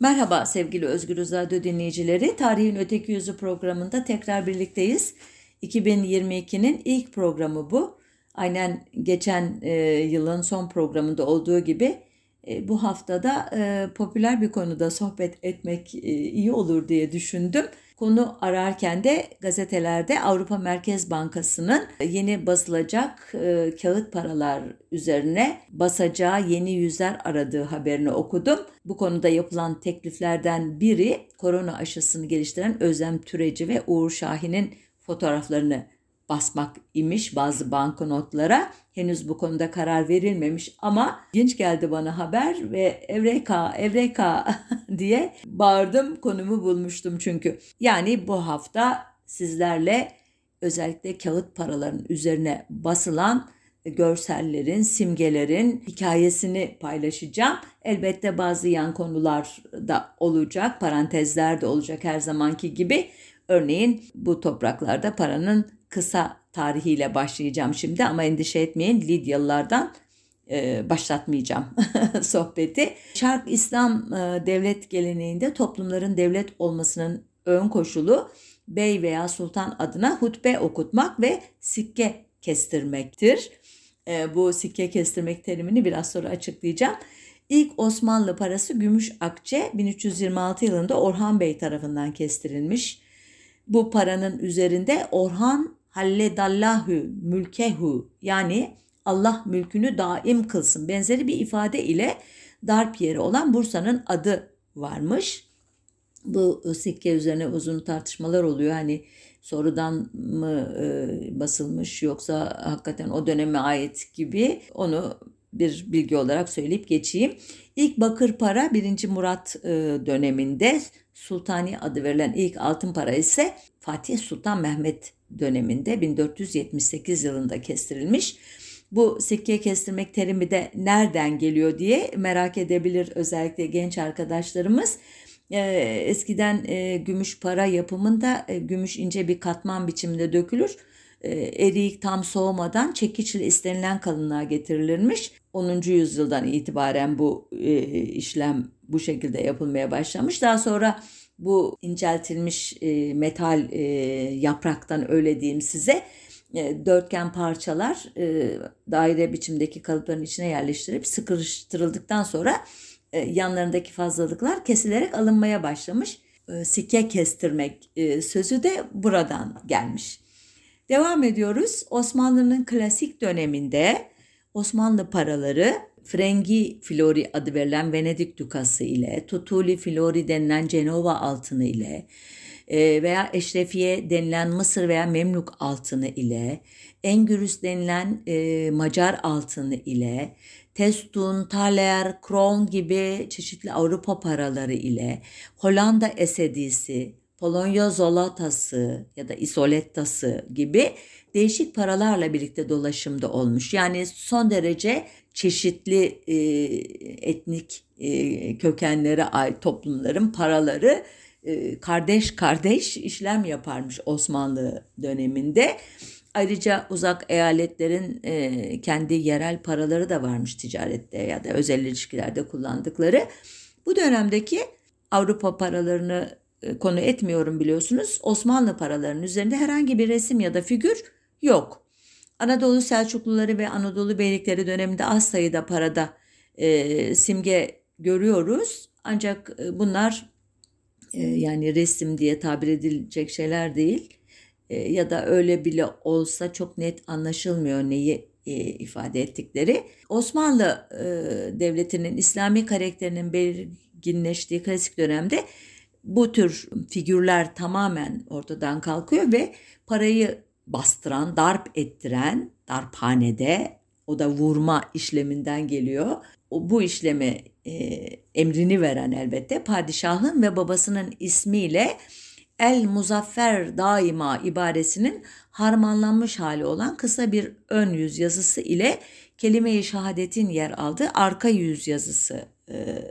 Merhaba sevgili Özgür Radyo dinleyicileri. Tarihin Öteki Yüzü programında tekrar birlikteyiz. 2022'nin ilk programı bu. Aynen geçen e, yılın son programında olduğu gibi e, bu haftada e, popüler bir konuda sohbet etmek e, iyi olur diye düşündüm. Konu ararken de gazetelerde Avrupa Merkez Bankası'nın yeni basılacak e, kağıt paralar üzerine basacağı yeni yüzler aradığı haberini okudum. Bu konuda yapılan tekliflerden biri korona aşısını geliştiren Özlem Türeci ve Uğur Şahin'in fotoğraflarını basmak imiş bazı banknotlara. Henüz bu konuda karar verilmemiş ama genç geldi bana haber ve evreka evreka diye bağırdım konumu bulmuştum çünkü. Yani bu hafta sizlerle özellikle kağıt paraların üzerine basılan görsellerin, simgelerin hikayesini paylaşacağım. Elbette bazı yan konular da olacak, parantezler de olacak her zamanki gibi. Örneğin bu topraklarda paranın kısa tarihiyle başlayacağım şimdi ama endişe etmeyin Lidyalılardan e, başlatmayacağım sohbeti. Şark İslam e, devlet geleneğinde toplumların devlet olmasının ön koşulu bey veya sultan adına hutbe okutmak ve sikke kestirmektir. E, bu sikke kestirmek terimini biraz sonra açıklayacağım. İlk Osmanlı parası gümüş akçe 1326 yılında Orhan Bey tarafından kestirilmiş. Bu paranın üzerinde Orhan halledallahu mülkehu yani Allah mülkünü daim kılsın benzeri bir ifade ile darp yeri olan Bursa'nın adı varmış. Bu sikke üzerine uzun tartışmalar oluyor. Hani sorudan mı e, basılmış yoksa hakikaten o döneme ait gibi onu bir bilgi olarak söyleyip geçeyim. İlk bakır para 1. Murat e, döneminde Sultani adı verilen ilk altın para ise Fatih Sultan Mehmet döneminde 1478 yılında kestirilmiş. Bu sikke kestirmek terimi de nereden geliyor diye merak edebilir özellikle genç arkadaşlarımız. Ee, eskiden e, gümüş para yapımında e, gümüş ince bir katman biçiminde dökülür. E, eriyik tam soğumadan çekiçle istenilen kalınlığa getirilirmiş. 10. yüzyıldan itibaren bu e, işlem bu şekilde yapılmaya başlamış. Daha sonra bu inceltilmiş e, metal e, yapraktan öyle diyeyim size e, dörtgen parçalar e, daire biçimdeki kalıpların içine yerleştirilip sıkıştırıldıktan sonra e, yanlarındaki fazlalıklar kesilerek alınmaya başlamış. E, sike kestirmek e, sözü de buradan gelmiş. Devam ediyoruz. Osmanlı'nın klasik döneminde Osmanlı paraları Frengi Flori adı verilen Venedik dukası ile, Tutuli Flori denilen Cenova altını ile e, veya Eşrefiye denilen Mısır veya Memluk altını ile, Engürüs denilen e, Macar altını ile, Testun, Thaler, Kron gibi çeşitli Avrupa paraları ile, Hollanda esedisi, Polonya zolatası ya da isolettası gibi değişik paralarla birlikte dolaşımda olmuş. Yani son derece çeşitli e, etnik e, kökenlere ait toplumların paraları e, kardeş kardeş işlem yaparmış Osmanlı döneminde. Ayrıca uzak eyaletlerin e, kendi yerel paraları da varmış ticarette ya da özel ilişkilerde kullandıkları. Bu dönemdeki Avrupa paralarını konu etmiyorum biliyorsunuz. Osmanlı paralarının üzerinde herhangi bir resim ya da figür yok. Anadolu Selçukluları ve Anadolu Beylikleri döneminde az sayıda parada e, simge görüyoruz. Ancak e, bunlar e, yani resim diye tabir edilecek şeyler değil. E, ya da öyle bile olsa çok net anlaşılmıyor neyi e, ifade ettikleri. Osmanlı e, Devleti'nin İslami karakterinin belirginleştiği klasik dönemde bu tür figürler tamamen ortadan kalkıyor ve parayı bastıran, darp ettiren, darphanede o da vurma işleminden geliyor. O, bu işlemi e, emrini veren elbette padişahın ve babasının ismiyle El Muzaffer daima ibaresinin harmanlanmış hali olan kısa bir ön yüz yazısı ile kelime-i şehadetin yer aldığı arka yüz yazısı e,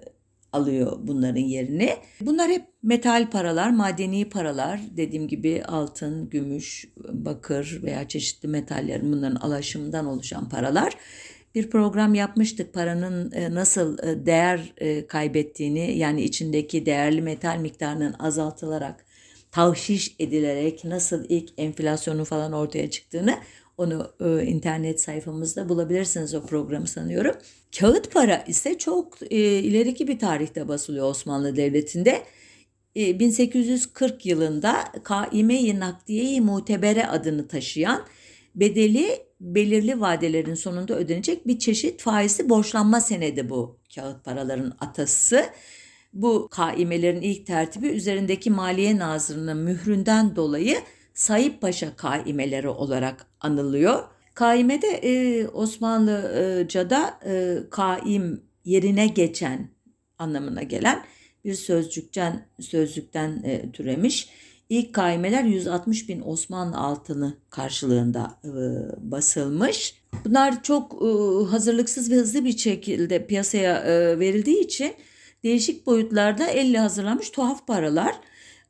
alıyor bunların yerini. Bunlar hep metal paralar, madeni paralar. Dediğim gibi altın, gümüş, bakır veya çeşitli metallerin bunların alaşımından oluşan paralar. bir program yapmıştık paranın e, nasıl e, değer e, kaybettiğini yani içindeki değerli metal miktarının azaltılarak tavşiş edilerek nasıl ilk enflasyonun falan ortaya çıktığını onu internet sayfamızda bulabilirsiniz o programı sanıyorum. Kağıt para ise çok ileriki bir tarihte basılıyor Osmanlı Devleti'nde. 1840 yılında Kaime-i Nakdiye-i Mutebere adını taşıyan bedeli belirli vadelerin sonunda ödenecek bir çeşit faizli borçlanma senedi bu kağıt paraların atası. Bu kaimelerin ilk tertibi üzerindeki Maliye Nazırı'nın mühründen dolayı Sayıp Paşa kaimeleri olarak anılıyor. Kaimede e, Osmanlıca'da e, kaim yerine geçen anlamına gelen bir sözcükten sözcükten e, türemiş. İlk kaimeler 160 bin Osmanlı altını karşılığında e, basılmış. Bunlar çok e, hazırlıksız ve hızlı bir şekilde piyasaya e, verildiği için değişik boyutlarda elle hazırlanmış tuhaf paralar.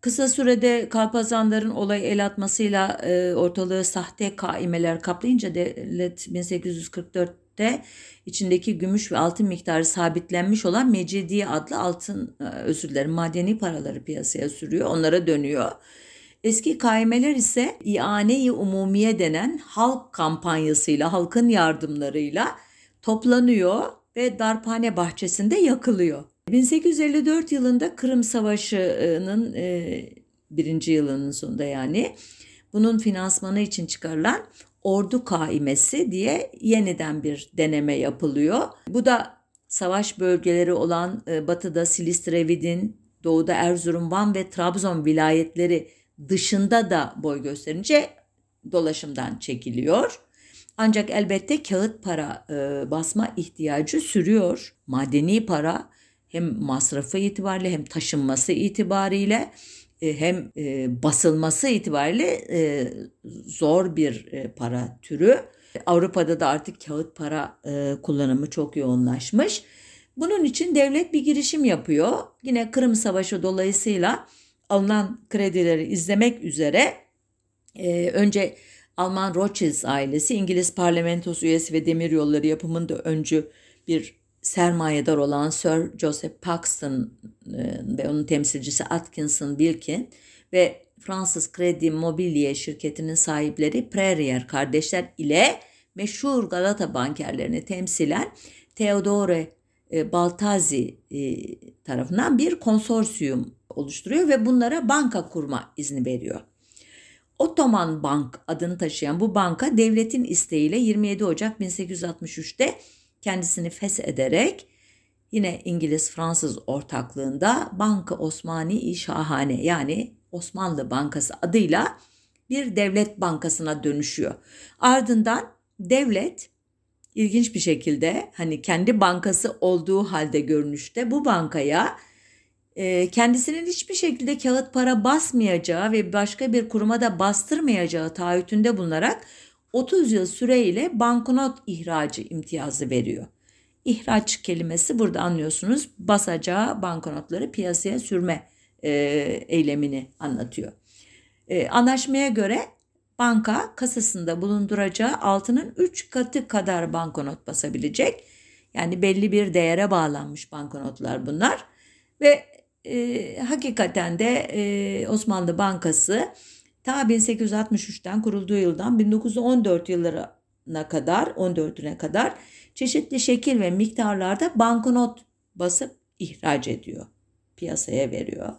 Kısa sürede kalpazanların olay el atmasıyla e, ortalığı sahte kaimeler kaplayınca devlet 1844'te içindeki gümüş ve altın miktarı sabitlenmiş olan Mecidiye adlı altın e, özür dilerim madeni paraları piyasaya sürüyor. Onlara dönüyor. Eski kaimeler ise İane-i Umumiye denen halk kampanyasıyla, halkın yardımlarıyla toplanıyor ve darphane bahçesinde yakılıyor. 1854 yılında Kırım Savaşı'nın e, birinci yılının sonunda yani bunun finansmanı için çıkarılan ordu kaimesi diye yeniden bir deneme yapılıyor. Bu da savaş bölgeleri olan e, batıda Silistre, Vidin, doğuda Erzurum, Van ve Trabzon vilayetleri dışında da boy gösterince dolaşımdan çekiliyor. Ancak elbette kağıt para e, basma ihtiyacı sürüyor. Madeni para hem masrafı itibariyle hem taşınması itibariyle e, hem e, basılması itibariyle e, zor bir para türü. Avrupa'da da artık kağıt para kullanımı çok yoğunlaşmış. Bunun için devlet bir girişim yapıyor. Yine Kırım Savaşı dolayısıyla alınan kredileri izlemek üzere önce Alman Rothschild ailesi İngiliz parlamentosu üyesi ve demiryolları yapımında öncü bir sermayedar olan Sir Joseph Paxton e, ve onun temsilcisi Atkinson Wilkin ve Fransız Kredi Mobilye şirketinin sahipleri Prerier kardeşler ile meşhur Galata bankerlerini temsilen Theodore e, Baltazi e, tarafından bir konsorsiyum oluşturuyor ve bunlara banka kurma izni veriyor. Ottoman Bank adını taşıyan bu banka devletin isteğiyle 27 Ocak 1863'te kendisini feshederek yine İngiliz-Fransız ortaklığında Banka Osmani Şahane yani Osmanlı Bankası adıyla bir devlet bankasına dönüşüyor. Ardından devlet ilginç bir şekilde hani kendi bankası olduğu halde görünüşte bu bankaya e, kendisinin hiçbir şekilde kağıt para basmayacağı ve başka bir kuruma da bastırmayacağı taahhütünde bulunarak 30 yıl süreyle banknot ihracı imtiyazı veriyor. İhraç kelimesi burada anlıyorsunuz basacağı banknotları piyasaya sürme e, eylemini anlatıyor. E, anlaşmaya göre banka kasasında bulunduracağı altının 3 katı kadar banknot basabilecek. Yani belli bir değere bağlanmış banknotlar bunlar. Ve e, hakikaten de e, Osmanlı Bankası ta 1863'ten kurulduğu yıldan 1914 yıllarına kadar 14'üne kadar çeşitli şekil ve miktarlarda banknot basıp ihraç ediyor. Piyasaya veriyor.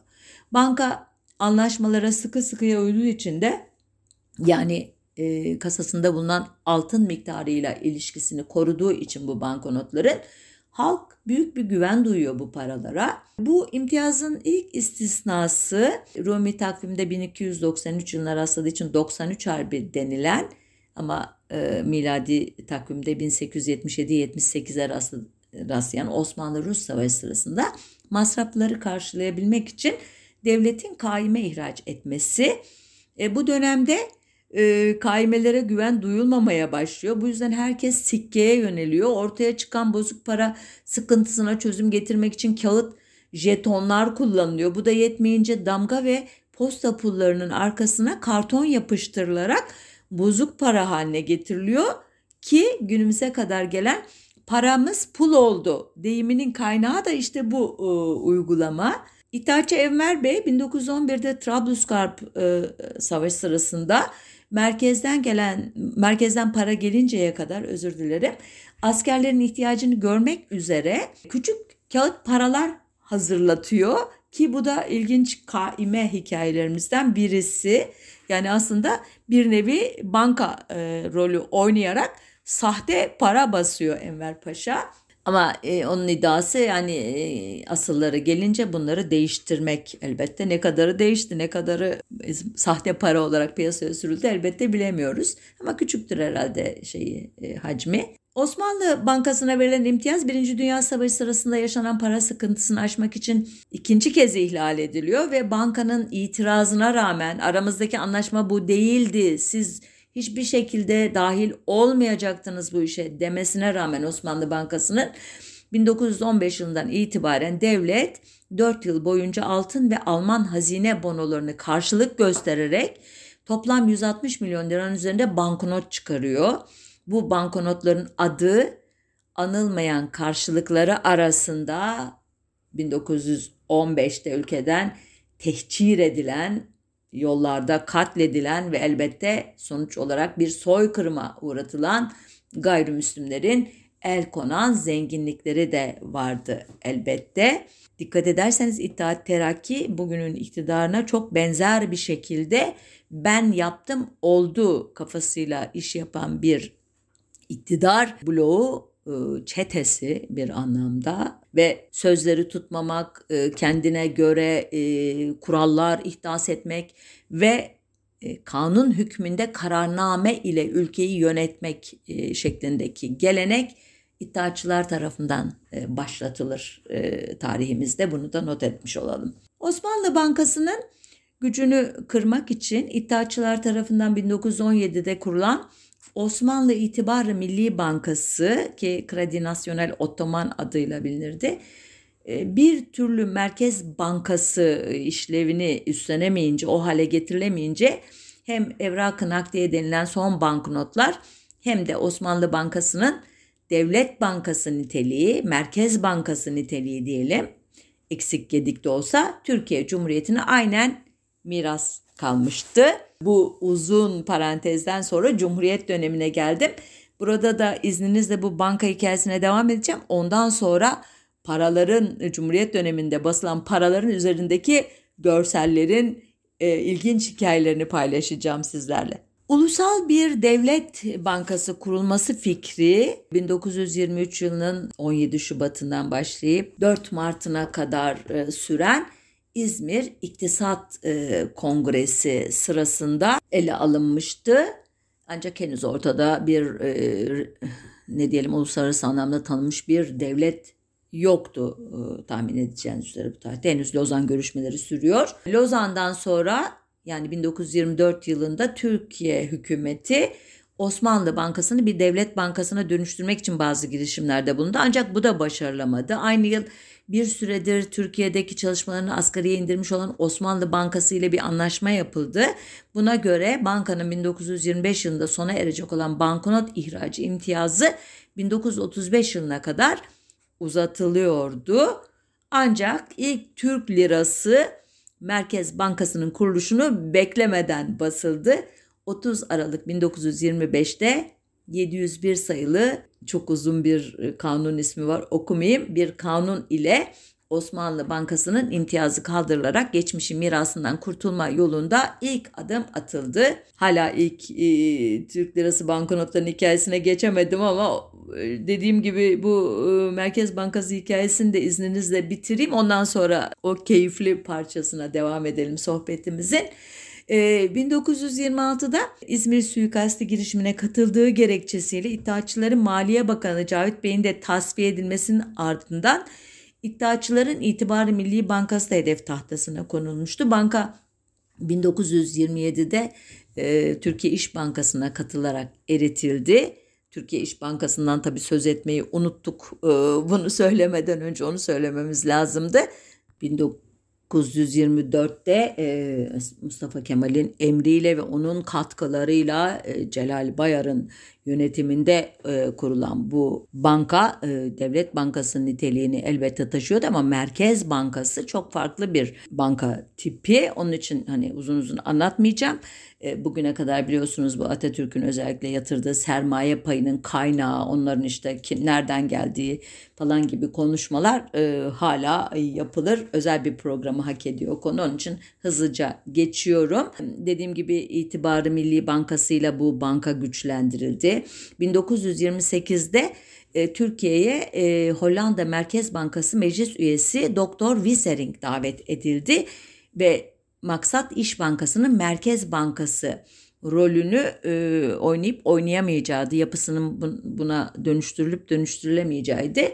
Banka anlaşmalara sıkı sıkıya uyduğu için de yani e, kasasında bulunan altın miktarıyla ilişkisini koruduğu için bu banknotların halk büyük bir güven duyuyor bu paralara. Bu imtiyazın ilk istisnası Rumi takvimde 1293 yılına rastladığı için 93 Harbi denilen ama e, miladi takvimde 1877-78'e rastlayan Osmanlı-Rus Savaşı sırasında masrafları karşılayabilmek için devletin kaime ihraç etmesi. E, bu dönemde e, kaimelere güven duyulmamaya başlıyor. Bu yüzden herkes sikkeye yöneliyor. Ortaya çıkan bozuk para sıkıntısına çözüm getirmek için kağıt jetonlar kullanılıyor. Bu da yetmeyince damga ve posta pullarının arkasına karton yapıştırılarak bozuk para haline getiriliyor ki günümüze kadar gelen paramız pul oldu deyiminin kaynağı da işte bu e, uygulama. İttihatçı Enver Bey 1911'de Trablusgarp e, savaş sırasında merkezden gelen merkezden para gelinceye kadar özür dilerim askerlerin ihtiyacını görmek üzere küçük kağıt paralar hazırlatıyor ki bu da ilginç kaime hikayelerimizden birisi. Yani aslında bir nevi banka e, rolü oynayarak sahte para basıyor Enver Paşa. Ama e, onun iddiası yani e, asılları gelince bunları değiştirmek elbette. Ne kadarı değişti, ne kadarı e, sahte para olarak piyasaya sürüldü elbette bilemiyoruz. Ama küçüktür herhalde şeyi e, hacmi. Osmanlı Bankası'na verilen imtiyaz Birinci Dünya Savaşı sırasında yaşanan para sıkıntısını aşmak için ikinci kez ihlal ediliyor ve bankanın itirazına rağmen aramızdaki anlaşma bu değildi. Siz hiçbir şekilde dahil olmayacaktınız bu işe demesine rağmen Osmanlı Bankası'nın 1915 yılından itibaren devlet 4 yıl boyunca altın ve Alman hazine bonolarını karşılık göstererek toplam 160 milyon liranın üzerinde banknot çıkarıyor. Bu banknotların adı anılmayan karşılıkları arasında 1915'te ülkeden tehcir edilen yollarda katledilen ve elbette sonuç olarak bir soykırıma uğratılan gayrimüslimlerin el konan zenginlikleri de vardı elbette. Dikkat ederseniz İttihat Terakki bugünün iktidarına çok benzer bir şekilde ben yaptım oldu kafasıyla iş yapan bir iktidar bloğu çetesi bir anlamda ve sözleri tutmamak, e, kendine göre e, kurallar ihdas etmek ve kanun hükmünde kararname ile ülkeyi yönetmek şeklindeki gelenek iddiaçılar tarafından başlatılır tarihimizde. Bunu da not etmiş olalım. Osmanlı Bankası'nın gücünü kırmak için iddiaçılar tarafından 1917'de kurulan Osmanlı İtibar Milli Bankası ki Kredi Nasyonel Ottoman adıyla bilinirdi. E, bir türlü Merkez Bankası işlevini üstlenemeyince, o hale getirilemeyince hem evrak-ı denilen son banknotlar hem de Osmanlı Bankası'nın Devlet Bankası niteliği, Merkez Bankası niteliği diyelim eksik gedik de olsa Türkiye Cumhuriyeti'ne aynen miras kalmıştı. Bu uzun parantezden sonra Cumhuriyet dönemine geldim. Burada da izninizle bu banka hikayesine devam edeceğim. Ondan sonra paraların Cumhuriyet döneminde basılan paraların üzerindeki görsellerin e, ilginç hikayelerini paylaşacağım sizlerle. Ulusal bir devlet bankası kurulması fikri 1923 yılının 17 Şubat'ından başlayıp 4 Mart'ına kadar e, süren İzmir İktisat e, Kongresi sırasında ele alınmıştı. Ancak henüz ortada bir e, ne diyelim uluslararası anlamda tanınmış bir devlet yoktu e, tahmin edeceğiniz üzere bu tarihte. Henüz Lozan görüşmeleri sürüyor. Lozan'dan sonra yani 1924 yılında Türkiye hükümeti Osmanlı Bankası'nı bir devlet bankasına dönüştürmek için bazı girişimlerde bulundu. Ancak bu da başarılamadı. Aynı yıl bir süredir Türkiye'deki çalışmalarını asgariye indirmiş olan Osmanlı Bankası ile bir anlaşma yapıldı. Buna göre bankanın 1925 yılında sona erecek olan banknot ihracı imtiyazı 1935 yılına kadar uzatılıyordu. Ancak ilk Türk lirası Merkez Bankası'nın kuruluşunu beklemeden basıldı. 30 Aralık 1925'te 701 sayılı çok uzun bir e, kanun ismi var okumayayım. Bir kanun ile Osmanlı Bankası'nın imtiyazı kaldırılarak geçmişi mirasından kurtulma yolunda ilk adım atıldı. Hala ilk e, Türk Lirası banknotlarının hikayesine geçemedim ama e, dediğim gibi bu e, Merkez Bankası hikayesini de izninizle bitireyim. Ondan sonra o keyifli parçasına devam edelim sohbetimizin. 1926'da ee, İzmir suikasti girişimine katıldığı gerekçesiyle İttihatçıların Maliye Bakanı Cavit Bey'in de tasfiye edilmesinin ardından İttihatçıların İtibarı Milli Bankası da hedef tahtasına konulmuştu. Banka 1927'de e, Türkiye İş Bankası'na katılarak eritildi. Türkiye İş Bankası'ndan tabii söz etmeyi unuttuk. E, bunu söylemeden önce onu söylememiz lazımdı. 1924'te e, Mustafa Kemal'in emriyle ve onun katkılarıyla e, Celal Bayar'ın yönetiminde e, kurulan bu banka e, devlet bankası niteliğini elbette taşıyordu ama Merkez Bankası çok farklı bir banka tipi. Onun için hani uzun uzun anlatmayacağım. E, bugüne kadar biliyorsunuz bu Atatürk'ün özellikle yatırdığı sermaye payının kaynağı, onların işte kim nereden geldiği falan gibi konuşmalar e, hala yapılır. Özel bir programı hak ediyor konu. Onun için hızlıca geçiyorum. Dediğim gibi itibarı Milli Bankası ile bu banka güçlendirildi. 1928'de e, Türkiye'ye e, Hollanda Merkez Bankası meclis üyesi Doktor Wissering davet edildi ve maksat İş Bankası'nın Merkez Bankası rolünü e, oynayıp oynayamayacağı, yapısının buna dönüştürülüp dönüştürülemeyeceğiydi.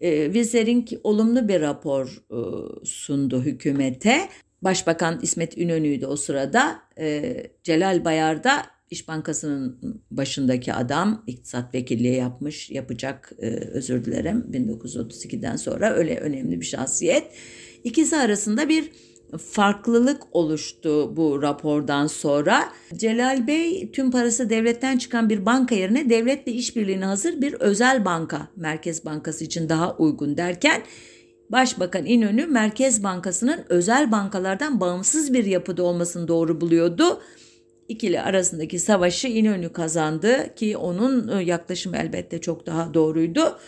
E, Wissering olumlu bir rapor e, sundu hükümete. Başbakan İsmet İnönü'ydü o sırada. E, Celal Bayar da İş Bankası'nın başındaki adam iktisat vekilliği yapmış, yapacak e, özür dilerim 1932'den sonra öyle önemli bir şahsiyet. İkisi arasında bir farklılık oluştu bu rapordan sonra. Celal Bey tüm parası devletten çıkan bir banka yerine devletle işbirliğine hazır bir özel banka, Merkez Bankası için daha uygun derken Başbakan İnönü Merkez Bankası'nın özel bankalardan bağımsız bir yapıda olmasını doğru buluyordu. İkili arasındaki savaşı İnönü kazandı ki onun e, yaklaşımı elbette çok daha doğruydu.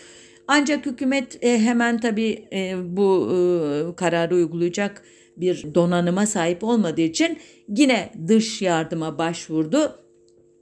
Ancak hükümet e, hemen tabii e, bu kararı uygulayacak bir donanıma sahip olmadığı için yine dış yardıma başvurdu.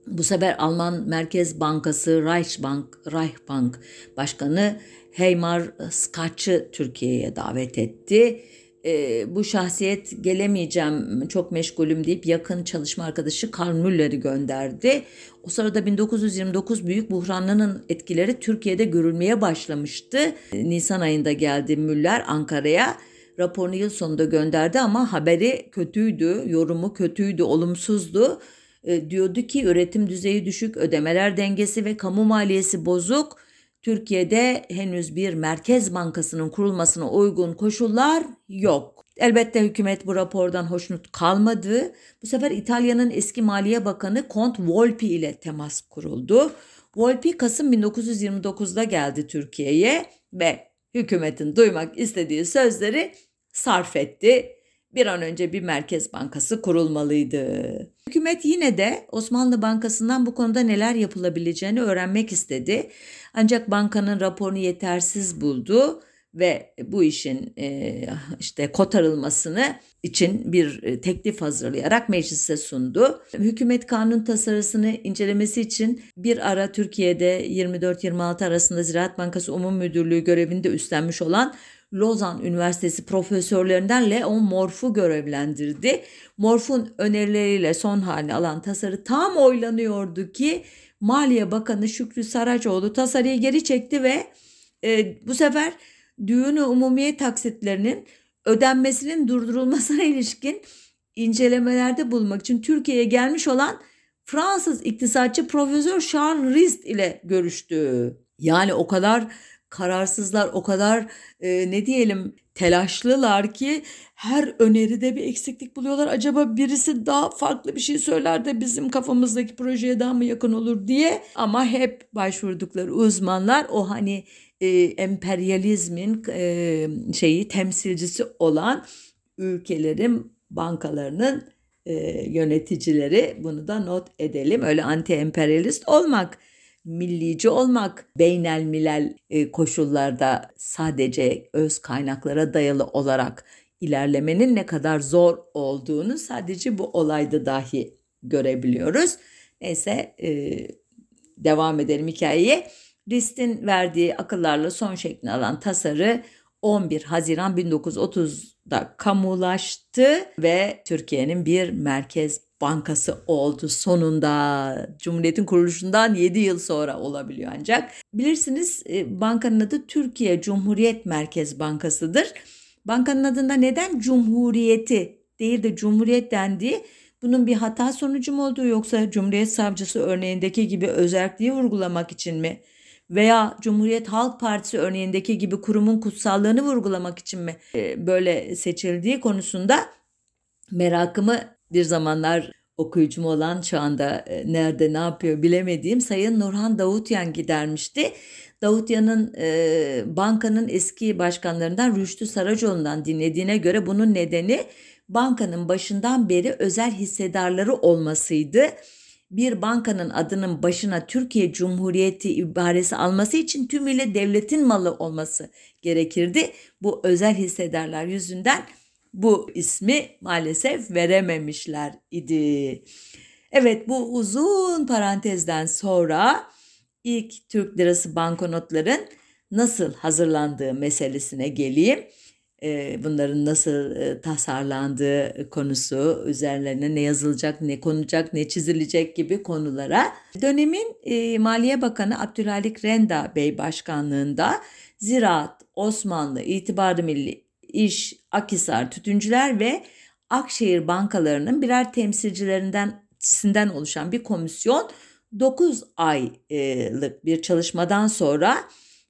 Bu sefer Alman Merkez Bankası Reichsbank, Reichsbank Başkanı Heymar Skaç'ı Türkiye'ye davet etti. E, bu şahsiyet gelemeyeceğim çok meşgulüm deyip yakın çalışma arkadaşı Karl Müller'i gönderdi. O sırada 1929 büyük buhranının etkileri Türkiye'de görülmeye başlamıştı. Nisan ayında geldi Müller Ankara'ya raporunu yıl sonunda gönderdi ama haberi kötüydü, yorumu kötüydü, olumsuzdu. E, diyordu ki üretim düzeyi düşük, ödemeler dengesi ve kamu maliyesi bozuk. Türkiye'de henüz bir merkez bankasının kurulmasına uygun koşullar yok. Elbette hükümet bu rapordan hoşnut kalmadı. Bu sefer İtalya'nın eski Maliye Bakanı Kont Volpi ile temas kuruldu. Volpi Kasım 1929'da geldi Türkiye'ye ve hükümetin duymak istediği sözleri sarf etti. Bir an önce bir merkez bankası kurulmalıydı. Hükümet yine de Osmanlı Bankası'ndan bu konuda neler yapılabileceğini öğrenmek istedi. Ancak bankanın raporunu yetersiz buldu ve bu işin e, işte kotarılmasını için bir e, teklif hazırlayarak meclise sundu. Hükümet kanun tasarısını incelemesi için bir ara Türkiye'de 24-26 arasında Ziraat Bankası Umum Müdürlüğü görevinde üstlenmiş olan Lozan Üniversitesi profesörlerinden Leon Morf'u görevlendirdi. Morf'un önerileriyle son halini alan tasarı tam oylanıyordu ki Maliye Bakanı Şükrü Saracoğlu tasarıyı geri çekti ve e, bu sefer düğünü umumiye taksitlerinin ödenmesinin durdurulmasına ilişkin incelemelerde bulmak için Türkiye'ye gelmiş olan Fransız iktisatçı Profesör Charles Rist ile görüştü. Yani o kadar kararsızlar, o kadar e, ne diyelim telaşlılar ki her öneride bir eksiklik buluyorlar. Acaba birisi daha farklı bir şey söyler de bizim kafamızdaki projeye daha mı yakın olur diye. Ama hep başvurdukları uzmanlar o hani e, emperyalizmin e, şeyi temsilcisi olan ülkelerin bankalarının e, yöneticileri bunu da not edelim. Öyle anti emperyalist olmak millici olmak, beynel milel e, koşullarda sadece öz kaynaklara dayalı olarak ilerlemenin ne kadar zor olduğunu sadece bu olayda dahi görebiliyoruz. Neyse e, devam edelim hikayeye. Rist'in verdiği akıllarla son şeklini alan tasarı 11 Haziran 1930'da kamulaştı ve Türkiye'nin bir merkez bankası oldu sonunda. Cumhuriyet'in kuruluşundan 7 yıl sonra olabiliyor ancak. Bilirsiniz e, bankanın adı Türkiye Cumhuriyet Merkez Bankası'dır. Bankanın adında neden Cumhuriyeti değil de Cumhuriyet dendiği bunun bir hata sonucu mu olduğu yoksa Cumhuriyet Savcısı örneğindeki gibi özelliği vurgulamak için mi veya Cumhuriyet Halk Partisi örneğindeki gibi kurumun kutsallığını vurgulamak için mi e, böyle seçildiği konusunda merakımı bir zamanlar okuyucum olan şu anda e, nerede ne yapıyor bilemediğim Sayın Nurhan Davutyan gidermişti. Davutyan'ın e, bankanın eski başkanlarından Rüştü Saracoğlu'ndan dinlediğine göre bunun nedeni bankanın başından beri özel hissedarları olmasıydı. Bir bankanın adının başına Türkiye Cumhuriyeti ibaresi alması için tümüyle devletin malı olması gerekirdi. Bu özel hissedarlar yüzünden bu ismi maalesef verememişler idi. Evet bu uzun parantezden sonra ilk Türk lirası banknotların nasıl hazırlandığı meselesine geleyim. Ee, bunların nasıl e, tasarlandığı konusu, üzerlerine ne yazılacak, ne konacak, ne çizilecek gibi konulara. Dönemin e, Maliye Bakanı Abdülhalik Renda Bey başkanlığında Ziraat, Osmanlı, İtibarı Milli, İş, Akisar, Tütüncüler ve Akşehir bankalarının birer temsilcilerinden sinden oluşan bir komisyon 9 aylık bir çalışmadan sonra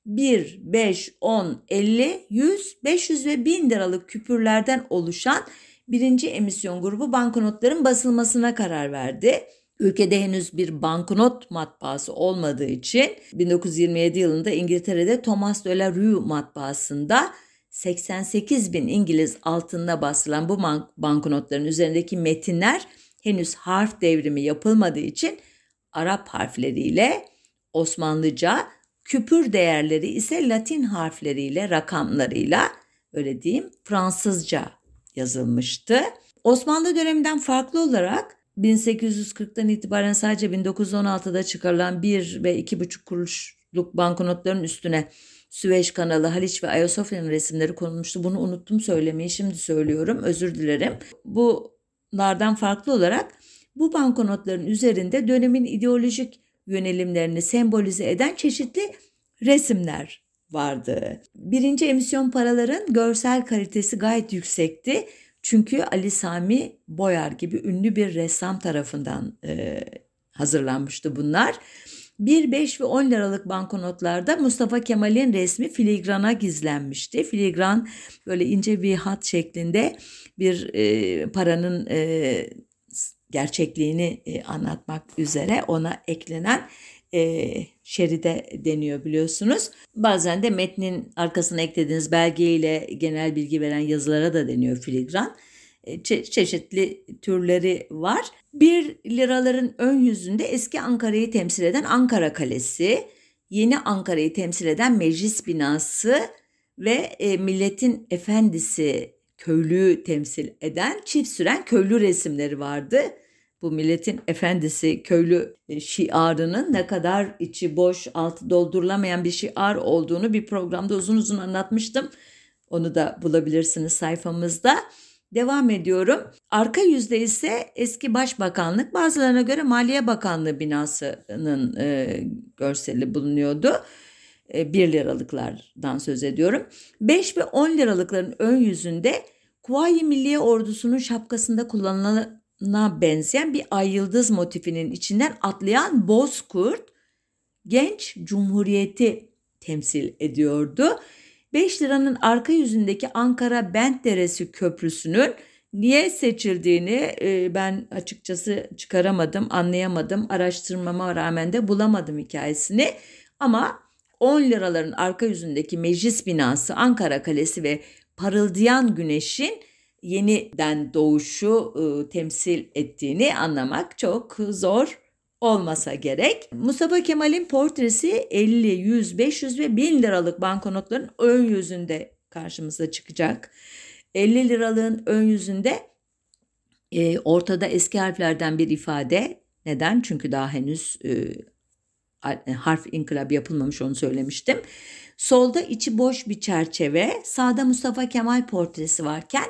1, 5, 10, 50, 100, 500 ve 1000 liralık küpürlerden oluşan birinci emisyon grubu banknotların basılmasına karar verdi. Ülkede henüz bir banknot matbaası olmadığı için 1927 yılında İngiltere'de Thomas de la Rue matbaasında 88 bin İngiliz altında basılan bu banknotların üzerindeki metinler henüz harf devrimi yapılmadığı için Arap harfleriyle Osmanlıca, küpür değerleri ise Latin harfleriyle, rakamlarıyla öyle diyeyim Fransızca yazılmıştı. Osmanlı döneminden farklı olarak 1840'tan itibaren sadece 1916'da çıkarılan 1 ve 2,5 kuruşluk banknotların üstüne Süveyş kanalı, Haliç ve Ayasofya'nın resimleri konulmuştu. Bunu unuttum söylemeyi şimdi söylüyorum. Özür dilerim. Bunlardan farklı olarak bu banknotların üzerinde dönemin ideolojik yönelimlerini sembolize eden çeşitli resimler vardı. Birinci emisyon paraların görsel kalitesi gayet yüksekti. Çünkü Ali Sami Boyar gibi ünlü bir ressam tarafından e, hazırlanmıştı bunlar. 1, 5 ve 10 liralık banknotlarda Mustafa Kemal'in resmi filigrana gizlenmişti. Filigran böyle ince bir hat şeklinde bir e, paranın e, gerçekliğini e, anlatmak üzere ona eklenen e, şeride deniyor biliyorsunuz. Bazen de metnin arkasına eklediğiniz belgeyle genel bilgi veren yazılara da deniyor filigran. E, çe- çeşitli türleri var. 1 liraların ön yüzünde eski Ankara'yı temsil eden Ankara Kalesi, yeni Ankara'yı temsil eden meclis binası ve e, milletin efendisi köylüyü temsil eden çift süren köylü resimleri vardı. Bu milletin efendisi köylü e, şiarının ne kadar içi boş, altı doldurulamayan bir şiar olduğunu bir programda uzun uzun anlatmıştım. Onu da bulabilirsiniz sayfamızda. Devam ediyorum. Arka yüzde ise eski başbakanlık bazılarına göre Maliye Bakanlığı binasının e, görseli bulunuyordu. E, 1 liralıklardan söz ediyorum. 5 ve 10 liralıkların ön yüzünde Kuvayi Milliye Ordusu'nun şapkasında kullanılana benzeyen bir ay yıldız motifinin içinden atlayan bozkurt genç cumhuriyeti temsil ediyordu. 5 liranın arka yüzündeki Ankara Bentderesi Köprüsü'nün niye seçildiğini e, ben açıkçası çıkaramadım, anlayamadım. Araştırmama rağmen de bulamadım hikayesini. Ama 10 liraların arka yüzündeki meclis binası, Ankara Kalesi ve parıldayan güneşin yeniden doğuşu e, temsil ettiğini anlamak çok zor olmasa gerek. Mustafa Kemal'in portresi 50, 100, 500 ve 1000 liralık banknotların ön yüzünde karşımıza çıkacak. 50 liralığın ön yüzünde e, ortada eski harflerden bir ifade. Neden? Çünkü daha henüz e, harf inkılap yapılmamış onu söylemiştim. Solda içi boş bir çerçeve, sağda Mustafa Kemal portresi varken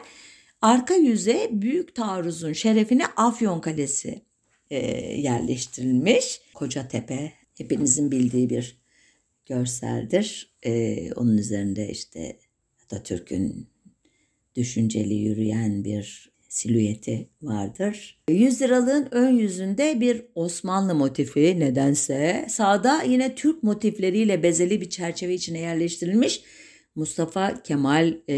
arka yüze büyük taarruzun şerefine Afyon Kalesi e, yerleştirilmiş. Kocatepe hepinizin bildiği bir görseldir. E, onun üzerinde işte Atatürk'ün düşünceli yürüyen bir silüeti vardır. 100 liralığın ön yüzünde bir Osmanlı motifi nedense sağda yine Türk motifleriyle bezeli bir çerçeve içine yerleştirilmiş Mustafa Kemal e,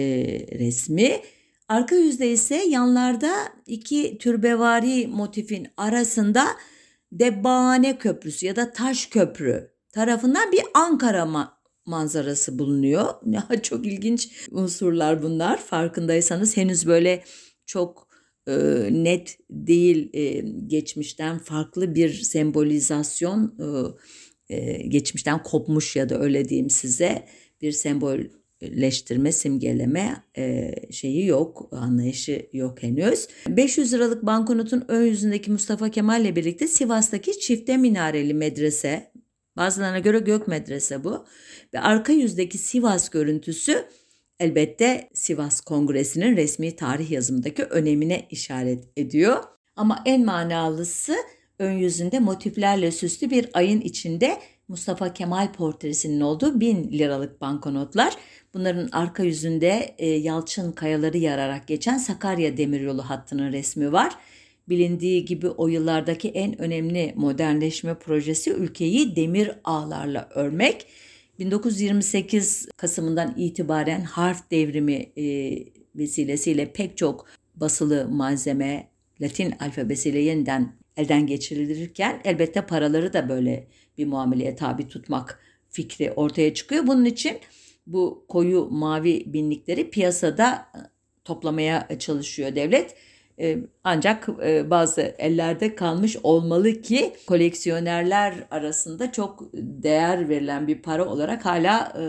resmi. Arka yüzde ise yanlarda iki türbevari motifin arasında Debbane Köprüsü ya da Taş Köprü tarafından bir Ankara ma- manzarası bulunuyor. Çok ilginç unsurlar bunlar. Farkındaysanız henüz böyle çok e, net değil e, geçmişten farklı bir sembolizasyon e, e, geçmişten kopmuş ya da öyle diyeyim size bir sembolleştirme, simgeleme e, şeyi yok, anlayışı yok henüz. 500 liralık banknotun ön yüzündeki Mustafa Kemal ile birlikte Sivas'taki çifte minareli medrese, bazılarına göre gök medrese bu ve arka yüzdeki Sivas görüntüsü elbette Sivas Kongresi'nin resmi tarih yazımındaki önemine işaret ediyor. Ama en manalısı ön yüzünde motiflerle süslü bir ayın içinde Mustafa Kemal portresinin olduğu bin liralık banknotlar. Bunların arka yüzünde e, Yalçın kayaları yararak geçen Sakarya Demiryolu hattının resmi var. Bilindiği gibi o yıllardaki en önemli modernleşme projesi ülkeyi demir ağlarla örmek. 1928 Kasım'ından itibaren harf devrimi e, vesilesiyle pek çok basılı malzeme Latin alfabesiyle yeniden elden geçirilirken elbette paraları da böyle bir muameleye tabi tutmak fikri ortaya çıkıyor. Bunun için bu koyu mavi binlikleri piyasada toplamaya çalışıyor devlet. Ee, ancak e, bazı ellerde kalmış olmalı ki koleksiyonerler arasında çok değer verilen bir para olarak hala e,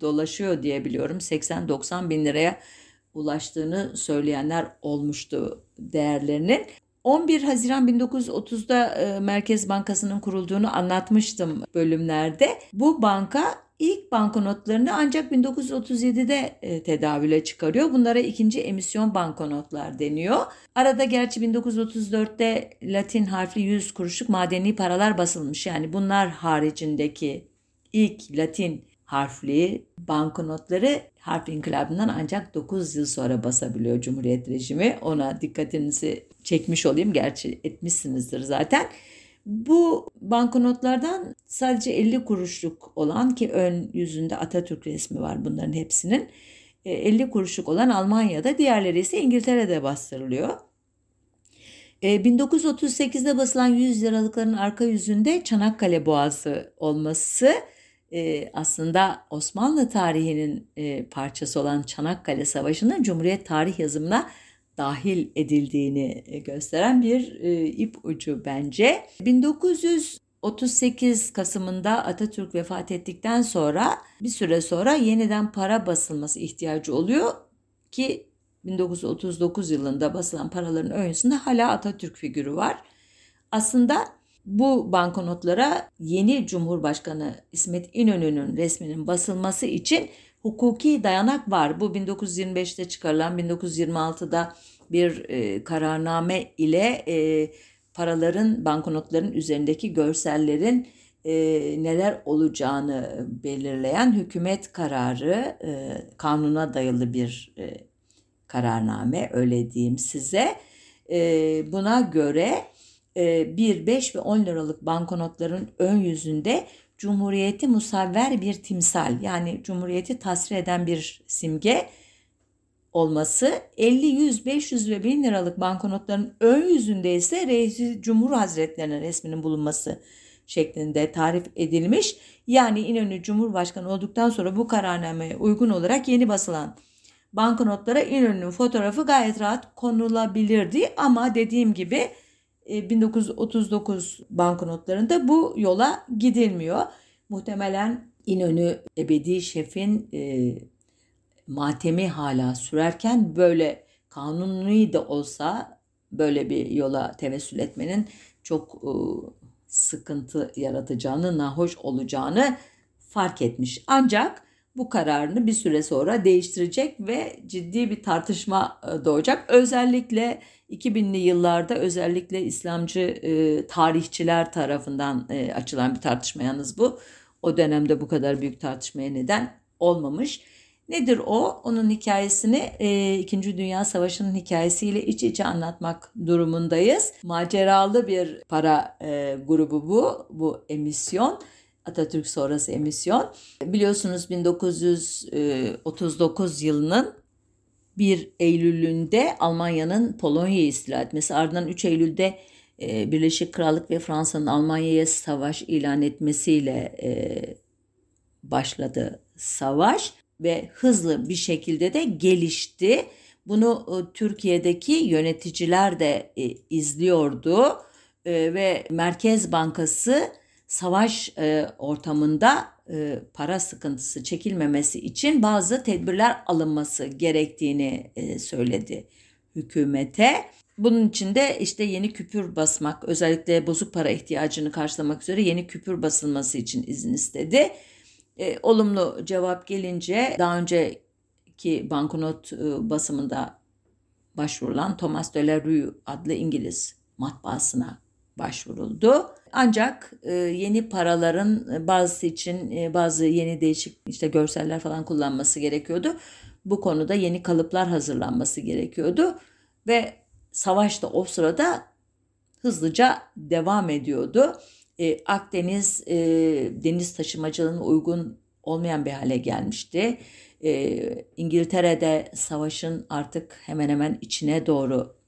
dolaşıyor diye biliyorum. 80-90 bin liraya ulaştığını söyleyenler olmuştu değerlerinin. 11 Haziran 1930'da e, Merkez Bankası'nın kurulduğunu anlatmıştım bölümlerde. Bu banka ilk banknotlarını ancak 1937'de e, tedavüle çıkarıyor. Bunlara ikinci emisyon banknotlar deniyor. Arada gerçi 1934'te Latin harfli 100 kuruşluk madeni paralar basılmış. Yani bunlar haricindeki ilk Latin harfli banknotları harf inkılabından ancak 9 yıl sonra basabiliyor Cumhuriyet rejimi. Ona dikkatinizi çekmiş olayım. Gerçi etmişsinizdir zaten. Bu banknotlardan sadece 50 kuruşluk olan ki ön yüzünde Atatürk resmi var bunların hepsinin. 50 e, kuruşluk olan Almanya'da diğerleri ise İngiltere'de bastırılıyor. 1938'de e, basılan 100 liralıkların arka yüzünde Çanakkale Boğazı olması e, aslında Osmanlı tarihinin parçası olan Çanakkale Savaşı'nın Cumhuriyet tarih yazımına dahil edildiğini e, gösteren bir e, ip ucu bence. 1938 Kasım'ında Atatürk vefat ettikten sonra bir süre sonra yeniden para basılması ihtiyacı oluyor ki 1939 yılında basılan paraların öncesinde hala Atatürk figürü var. Aslında bu banknotlara yeni Cumhurbaşkanı İsmet İnönü'nün resminin basılması için hukuki dayanak var. Bu 1925'te çıkarılan 1926'da bir e, kararname ile e, paraların, banknotların üzerindeki görsellerin e, neler olacağını belirleyen hükümet kararı, e, kanuna dayalı bir e, kararname öyle diyeyim size. E, buna göre e, 1, 5 ve 10 liralık banknotların ön yüzünde Cumhuriyeti musavver bir timsal yani Cumhuriyeti tasvir eden bir simge olması 50, 100, 500 ve 1000 liralık banknotların ön yüzünde ise Reisi Cumhur Hazretlerinin resminin bulunması şeklinde tarif edilmiş. Yani İnönü Cumhurbaşkanı olduktan sonra bu kararnameye uygun olarak yeni basılan banknotlara İnönü'nün fotoğrafı gayet rahat konulabilirdi. Ama dediğim gibi 1939 e, banknotlarında bu yola gidilmiyor. Muhtemelen İnönü ebedi şefin e, matemi hala sürerken böyle kanuni de olsa böyle bir yola tevessül etmenin çok e, sıkıntı yaratacağını, nahoş olacağını fark etmiş. Ancak bu kararını bir süre sonra değiştirecek ve ciddi bir tartışma e, doğacak. Özellikle 2000'li yıllarda özellikle İslamcı e, tarihçiler tarafından e, açılan bir tartışma yalnız bu. O dönemde bu kadar büyük tartışmaya neden olmamış. Nedir o? Onun hikayesini e, İkinci Dünya Savaşı'nın hikayesiyle iç içe anlatmak durumundayız. Maceralı bir para e, grubu bu, bu emisyon. Atatürk sonrası emisyon. Biliyorsunuz 1939 yılının 1 Eylül'ünde Almanya'nın Polonya'yı istila etmesi ardından 3 Eylül'de e, Birleşik Krallık ve Fransa'nın Almanya'ya savaş ilan etmesiyle e, başladı savaş ve hızlı bir şekilde de gelişti. Bunu e, Türkiye'deki yöneticiler de e, izliyordu e, ve Merkez Bankası savaş e, ortamında e, para sıkıntısı çekilmemesi için bazı tedbirler alınması gerektiğini e, söyledi hükümete. Bunun için de işte yeni küpür basmak, özellikle bozuk para ihtiyacını karşılamak üzere yeni küpür basılması için izin istedi. E, olumlu cevap gelince daha önceki banknot e, basımında başvurulan Thomas de la Rue adlı İngiliz matbaasına başvuruldu. Ancak e, yeni paraların e, bazısı için e, bazı yeni değişik işte görseller falan kullanması gerekiyordu. Bu konuda yeni kalıplar hazırlanması gerekiyordu ve savaş da o sırada hızlıca devam ediyordu. E, Akdeniz e, deniz taşımacılığına uygun olmayan bir hale gelmişti. E, İngiltere'de savaşın artık hemen hemen içine doğru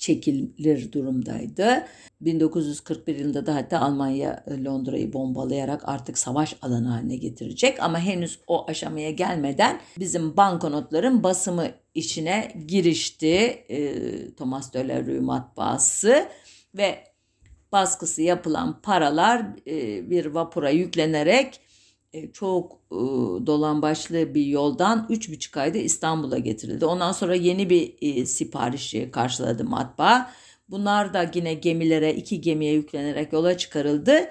çekilir durumdaydı. 1941 yılında da hatta Almanya e, Londra'yı bombalayarak artık savaş alanı haline getirecek ama henüz o aşamaya gelmeden bizim banknotların basımı işine girişti e, Thomas de la Rue matbaası ve baskısı yapılan paralar e, bir vapura yüklenerek çok e, dolan başlı bir yoldan 3,5 ayda İstanbul'a getirildi. Ondan sonra yeni bir e, siparişi karşıladı matbaa. Bunlar da yine gemilere, iki gemiye yüklenerek yola çıkarıldı.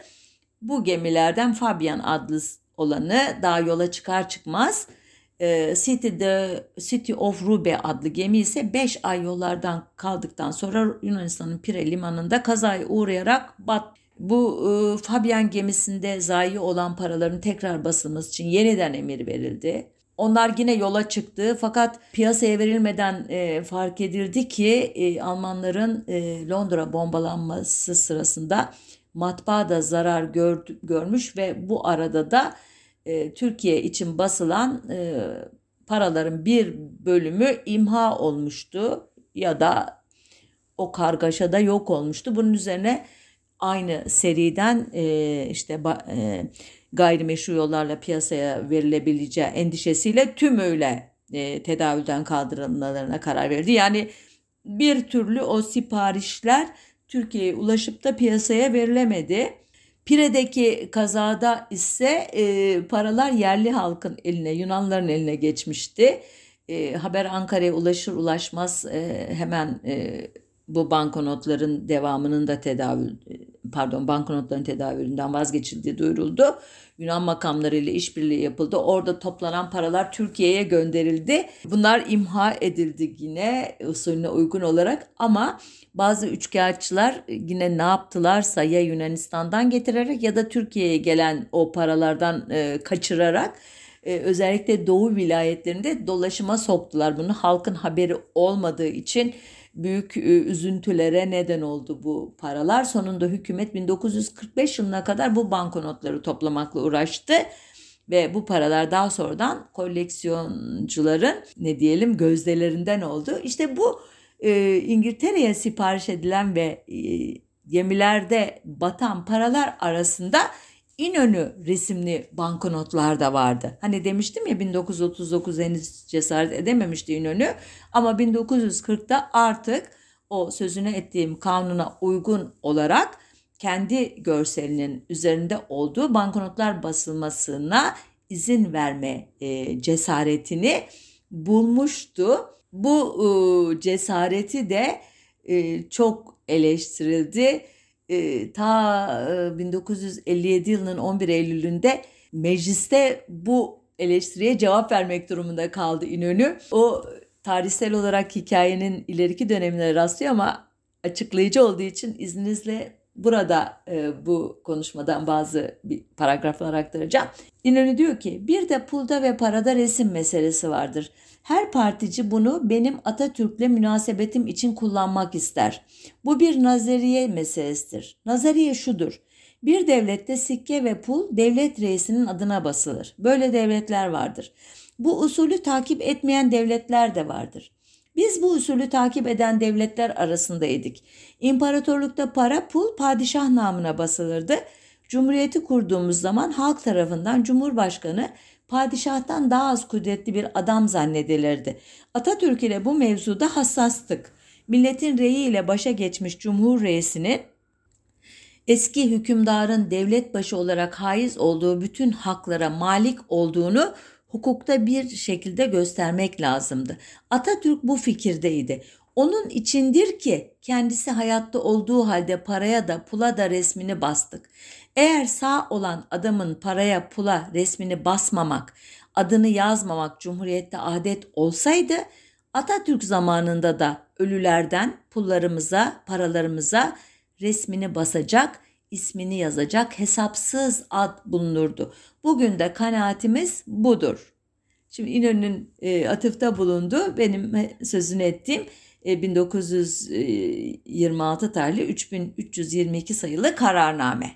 Bu gemilerden Fabian adlı olanı daha yola çıkar çıkmaz City, the City of Rube adlı gemi ise 5 ay yollardan kaldıktan sonra Yunanistan'ın Pire limanında kazaya uğrayarak bat bu e, Fabian gemisinde zayi olan paraların tekrar basılması için yeniden emir verildi. Onlar yine yola çıktı fakat piyasaya verilmeden e, fark edildi ki e, Almanların e, Londra bombalanması sırasında matbaa da zarar gör, görmüş ve bu arada da e, Türkiye için basılan e, paraların bir bölümü imha olmuştu ya da o kargaşada yok olmuştu. Bunun üzerine aynı seriden e, işte e, gayrimeşru yollarla piyasaya verilebileceği endişesiyle tümüyle e, tedavülden kaldırılmalarına karar verdi. Yani bir türlü o siparişler Türkiye'ye ulaşıp da piyasaya verilemedi. Pire'deki kazada ise e, paralar yerli halkın eline, Yunanların eline geçmişti. E, haber Ankara'ya ulaşır ulaşmaz e, hemen e, bu banknotların devamının da tedavül pardon banknotların tedavülünden vazgeçildiği duyuruldu. Yunan makamları ile işbirliği yapıldı. Orada toplanan paralar Türkiye'ye gönderildi. Bunlar imha edildi yine usulüne uygun olarak ama bazı üçkağıtçılar yine ne yaptılarsa ya Yunanistan'dan getirerek ya da Türkiye'ye gelen o paralardan e, kaçırarak e, özellikle doğu vilayetlerinde dolaşıma soktular bunu. Halkın haberi olmadığı için büyük e, üzüntülere neden oldu bu paralar. Sonunda hükümet 1945 yılına kadar bu banknotları toplamakla uğraştı ve bu paralar daha sonradan koleksiyoncuların ne diyelim gözdelerinden oldu. İşte bu e, İngiltere'ye sipariş edilen ve e, gemilerde batan paralar arasında İnönü resimli banknotlar da vardı. Hani demiştim ya 1939 henüz cesaret edememişti İnönü ama 1940'da artık o sözüne ettiğim kanuna uygun olarak kendi görselinin üzerinde olduğu banknotlar basılmasına izin verme e, cesaretini bulmuştu. Bu e, cesareti de e, çok eleştirildi e, ta 1957 yılının 11 Eylül'ünde mecliste bu eleştiriye cevap vermek durumunda kaldı İnönü. O tarihsel olarak hikayenin ileriki dönemine rastlıyor ama açıklayıcı olduğu için izninizle burada e, bu konuşmadan bazı bir paragraflar aktaracağım. İnönü diyor ki bir de pulda ve parada resim meselesi vardır. Her partici bunu benim Atatürk'le münasebetim için kullanmak ister. Bu bir nazariye meselesidir. Nazariye şudur. Bir devlette sikke ve pul devlet reisinin adına basılır. Böyle devletler vardır. Bu usulü takip etmeyen devletler de vardır. Biz bu usulü takip eden devletler arasındaydık. İmparatorlukta para, pul padişah namına basılırdı. Cumhuriyeti kurduğumuz zaman halk tarafından Cumhurbaşkanı padişahtan daha az kudretli bir adam zannedilirdi. Atatürk ile bu mevzuda hassastık. Milletin reyi ile başa geçmiş Cumhur reisinin eski hükümdarın devlet başı olarak haiz olduğu bütün haklara malik olduğunu hukukta bir şekilde göstermek lazımdı. Atatürk bu fikirdeydi. Onun içindir ki kendisi hayatta olduğu halde paraya da pula da resmini bastık. Eğer sağ olan adamın paraya pula resmini basmamak, adını yazmamak Cumhuriyette adet olsaydı Atatürk zamanında da ölülerden pullarımıza, paralarımıza resmini basacak, ismini yazacak hesapsız ad bulunurdu. Bugün de kanaatimiz budur. Şimdi İnönü'nün e, atıfta bulundu. Benim sözünü ettiğim 1926 tarihli 3322 sayılı kararname.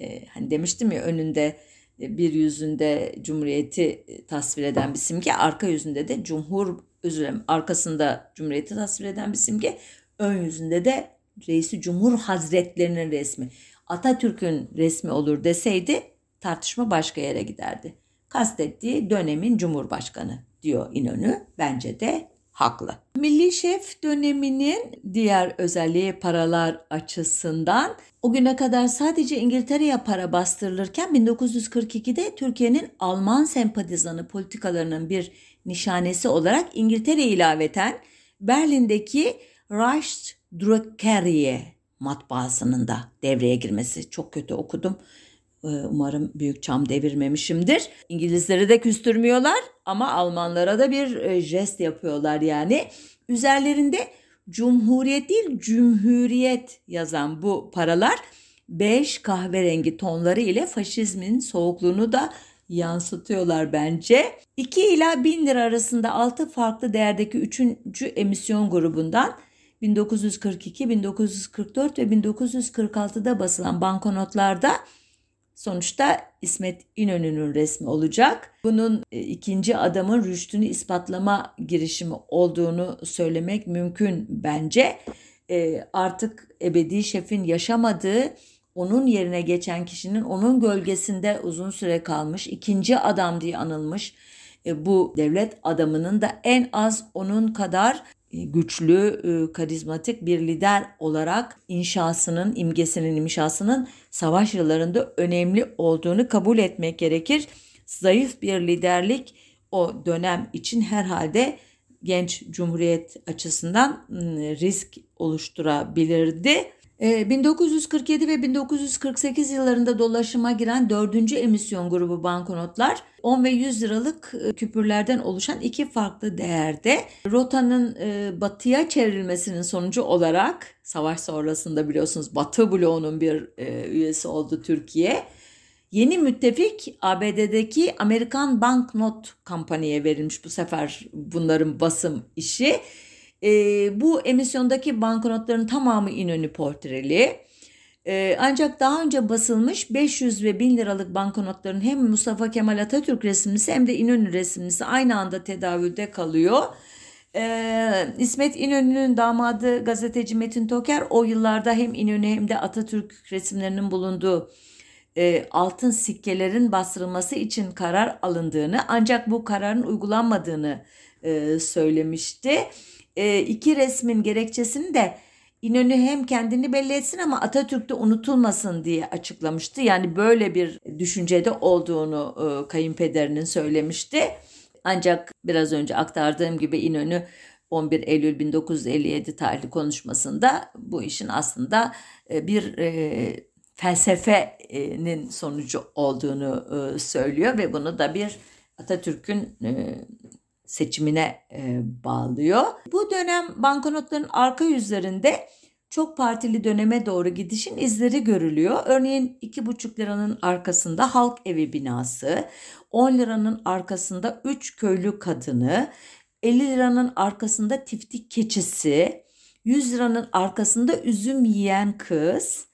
E, hani demiştim ya önünde e, bir yüzünde Cumhuriyeti e, tasvir eden bir simge, arka yüzünde de Cumhur özür dilerim, arkasında Cumhuriyeti tasvir eden bir simge, ön yüzünde de Reisi Cumhur Hazretlerinin resmi. Atatürk'ün resmi olur deseydi tartışma başka yere giderdi. Kastettiği dönemin Cumhurbaşkanı diyor İnönü. Bence de haklı. Milli Şef döneminin diğer özelliği paralar açısından o güne kadar sadece İngiltere'ye para bastırılırken 1942'de Türkiye'nin Alman sempatizanı politikalarının bir nişanesi olarak İngiltere ilaveten Berlin'deki Reichsdruckerie matbaasının da devreye girmesi. Çok kötü okudum. Umarım büyük çam devirmemişimdir. İngilizleri de küstürmüyorlar ama Almanlara da bir e, jest yapıyorlar yani. Üzerlerinde Cumhuriyet değil Cumhuriyet yazan bu paralar beş kahverengi tonları ile faşizmin soğukluğunu da yansıtıyorlar bence. 2 ila 1000 lira arasında 6 farklı değerdeki 3. emisyon grubundan 1942, 1944 ve 1946'da basılan banknotlarda sonuçta İsmet İnönü'nün resmi olacak. Bunun e, ikinci adamın rüştünü ispatlama girişimi olduğunu söylemek mümkün bence. E, artık ebedi şefin yaşamadığı onun yerine geçen kişinin onun gölgesinde uzun süre kalmış ikinci adam diye anılmış e, bu devlet adamının da en az onun kadar güçlü, e, karizmatik bir lider olarak inşasının, imgesinin inşasının savaş yıllarında önemli olduğunu kabul etmek gerekir. Zayıf bir liderlik o dönem için herhalde genç cumhuriyet açısından risk oluşturabilirdi. 1947 ee, ve 1948 yıllarında dolaşıma giren 4. emisyon grubu banknotlar 10 ve 100 liralık e, küpürlerden oluşan iki farklı değerde rotanın e, batıya çevrilmesinin sonucu olarak savaş sonrasında biliyorsunuz Batı bloğunun bir e, üyesi oldu Türkiye. Yeni müttefik ABD'deki Amerikan Banknot Kampanya'ya verilmiş bu sefer bunların basım işi. E, bu emisyondaki banknotların tamamı İnönü portreli. E, ancak daha önce basılmış 500 ve 1000 liralık banknotların hem Mustafa Kemal Atatürk resimlisi hem de İnönü resimlisi aynı anda tedavülde kalıyor. Ee, İsmet İnönü'nün damadı gazeteci Metin Toker o yıllarda hem İnönü hem de Atatürk resimlerinin bulunduğu e, altın sikkelerin bastırılması için karar alındığını ancak bu kararın uygulanmadığını e, söylemişti iki resmin gerekçesini de İnönü hem kendini belli etsin ama Atatürk'te unutulmasın diye açıklamıştı. Yani böyle bir düşüncede olduğunu e, kayınpederinin söylemişti. Ancak biraz önce aktardığım gibi İnönü 11 Eylül 1957 tarihli konuşmasında bu işin aslında e, bir e, felsefenin sonucu olduğunu e, söylüyor ve bunu da bir Atatürk'ün e, seçimine e, bağlıyor. Bu dönem banknotların arka yüzlerinde çok partili döneme doğru gidişin izleri görülüyor. Örneğin 2,5 liranın arkasında halk evi binası, 10 liranın arkasında 3 köylü kadını, 50 liranın arkasında tiftik keçisi, 100 liranın arkasında üzüm yiyen kız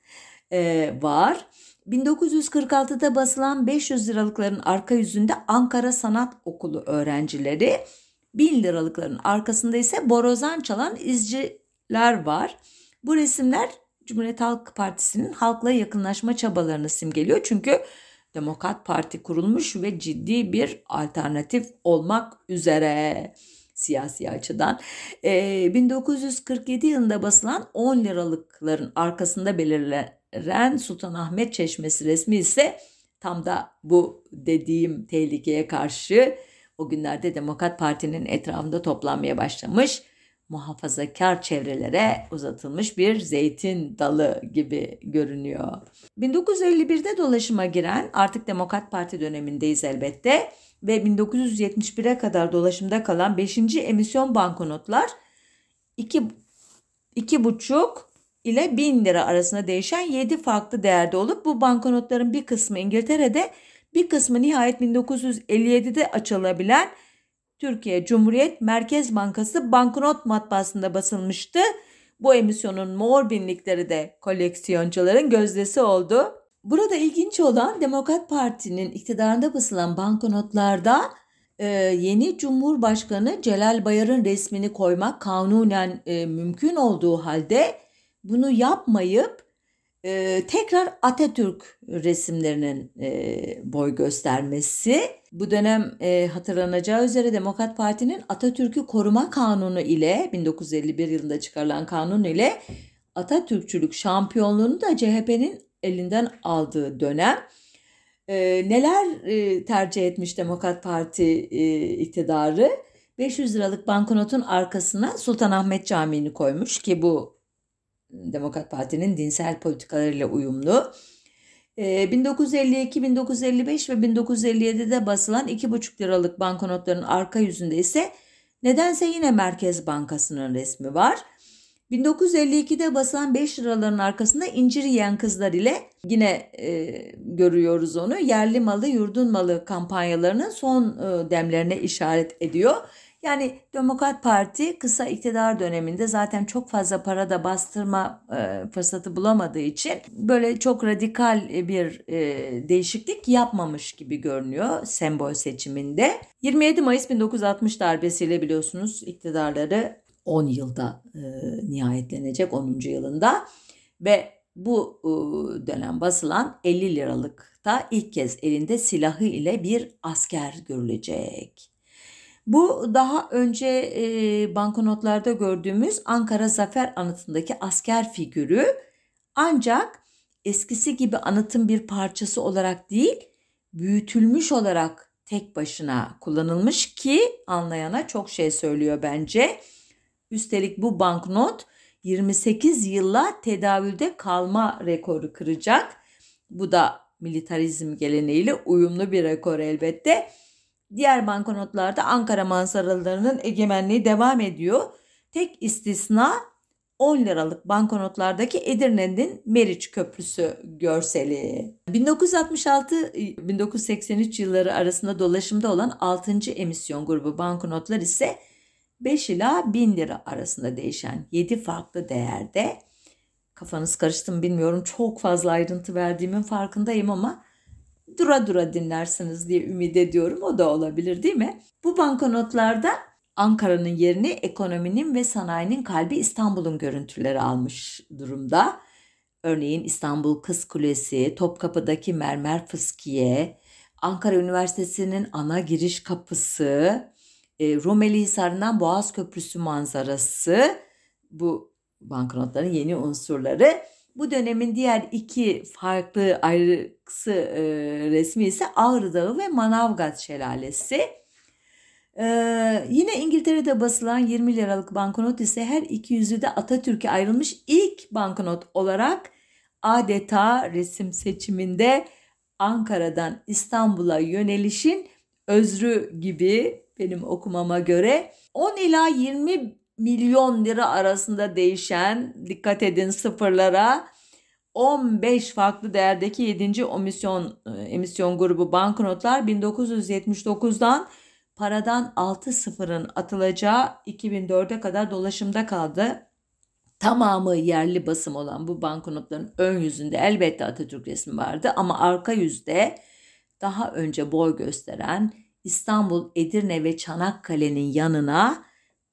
e, var. 1946'da basılan 500 liralıkların arka yüzünde Ankara Sanat Okulu öğrencileri, 1000 liralıkların arkasında ise borazan çalan izciler var. Bu resimler Cumhuriyet Halk Partisi'nin halkla yakınlaşma çabalarını simgeliyor. Çünkü Demokrat Parti kurulmuş ve ciddi bir alternatif olmak üzere siyasi açıdan. E, 1947 yılında basılan 10 liralıkların arkasında belirlenen Sultanahmet Çeşmesi resmi ise tam da bu dediğim tehlikeye karşı o günlerde Demokrat Parti'nin etrafında toplanmaya başlamış muhafazakar çevrelere uzatılmış bir zeytin dalı gibi görünüyor. 1951'de dolaşıma giren artık Demokrat Parti dönemindeyiz elbette ve 1971'e kadar dolaşımda kalan 5. emisyon banknotlar 2 2,5 ile 1000 lira arasında değişen 7 farklı değerde olup bu banknotların bir kısmı İngiltere'de bir kısmı nihayet 1957'de açılabilen Türkiye Cumhuriyet Merkez Bankası banknot matbaasında basılmıştı. Bu emisyonun mor binlikleri de koleksiyoncuların gözdesi oldu. Burada ilginç olan Demokrat Parti'nin iktidarında basılan banknotlarda e, yeni Cumhurbaşkanı Celal Bayar'ın resmini koymak kanunen e, mümkün olduğu halde bunu yapmayıp e, tekrar Atatürk resimlerinin e, boy göstermesi. Bu dönem e, hatırlanacağı üzere Demokrat Parti'nin Atatürk'ü koruma kanunu ile 1951 yılında çıkarılan kanun ile Atatürkçülük şampiyonluğunu da CHP'nin elinden aldığı dönem. E, neler e, tercih etmiş Demokrat Parti e, iktidarı? 500 liralık banknotun arkasına Sultanahmet Camii'ni koymuş ki bu Demokrat Parti'nin dinsel politikalarıyla uyumlu. 1952, 1955 ve 1957'de basılan 2,5 liralık banknotların arka yüzünde ise nedense yine Merkez Bankası'nın resmi var. 1952'de basılan 5 liraların arkasında incir yiyen kızlar ile yine e, görüyoruz onu. Yerli malı, yurdun malı kampanyalarının son e, demlerine işaret ediyor. Yani Demokrat Parti kısa iktidar döneminde zaten çok fazla para da bastırma e, fırsatı bulamadığı için böyle çok radikal bir e, değişiklik yapmamış gibi görünüyor sembol seçiminde. 27 Mayıs 1960 darbesiyle biliyorsunuz iktidarları 10 yılda e, nihayetlenecek 10. yılında ve bu e, dönem basılan 50 liralıkta ilk kez elinde silahı ile bir asker görülecek. Bu daha önce e, banknotlarda gördüğümüz Ankara Zafer Anıtı'ndaki asker figürü ancak eskisi gibi anıtın bir parçası olarak değil büyütülmüş olarak tek başına kullanılmış ki anlayana çok şey söylüyor bence. Üstelik bu banknot 28 yılla tedavülde kalma rekoru kıracak. Bu da militarizm geleneğiyle uyumlu bir rekor elbette. Diğer banknotlarda Ankara manzaralarının egemenliği devam ediyor. Tek istisna 10 liralık banknotlardaki Edirne'nin Meriç Köprüsü görseli. 1966-1983 yılları arasında dolaşımda olan 6. emisyon grubu banknotlar ise 5 ila 1000 lira arasında değişen 7 farklı değerde. Kafanız karıştı mı bilmiyorum. Çok fazla ayrıntı verdiğimin farkındayım ama dura dura dinlersiniz diye ümit ediyorum. O da olabilir değil mi? Bu banknotlarda Ankara'nın yerini ekonominin ve sanayinin kalbi İstanbul'un görüntüleri almış durumda. Örneğin İstanbul Kız Kulesi, Topkapı'daki mermer fıskiye, Ankara Üniversitesi'nin ana giriş kapısı, e, Rumeli Hisarı'ndan Boğaz Köprüsü manzarası bu banknotların yeni unsurları. Bu dönemin diğer iki farklı ayrıksı e, resmi ise Ağrı Dağı ve Manavgat Şelalesi. Ee, yine İngiltere'de basılan 20 liralık banknot ise her iki yüzü de Atatürk'e ayrılmış ilk banknot olarak adeta resim seçiminde Ankara'dan İstanbul'a yönelişin özrü gibi benim okumama göre 10 ila 20 milyon lira arasında değişen dikkat edin sıfırlara 15 farklı değerdeki 7. emisyon, emisyon grubu banknotlar 1979'dan paradan 6 sıfırın atılacağı 2004'e kadar dolaşımda kaldı. Tamamı yerli basım olan bu banknotların ön yüzünde elbette Atatürk resmi vardı ama arka yüzde daha önce boy gösteren İstanbul, Edirne ve Çanakkale'nin yanına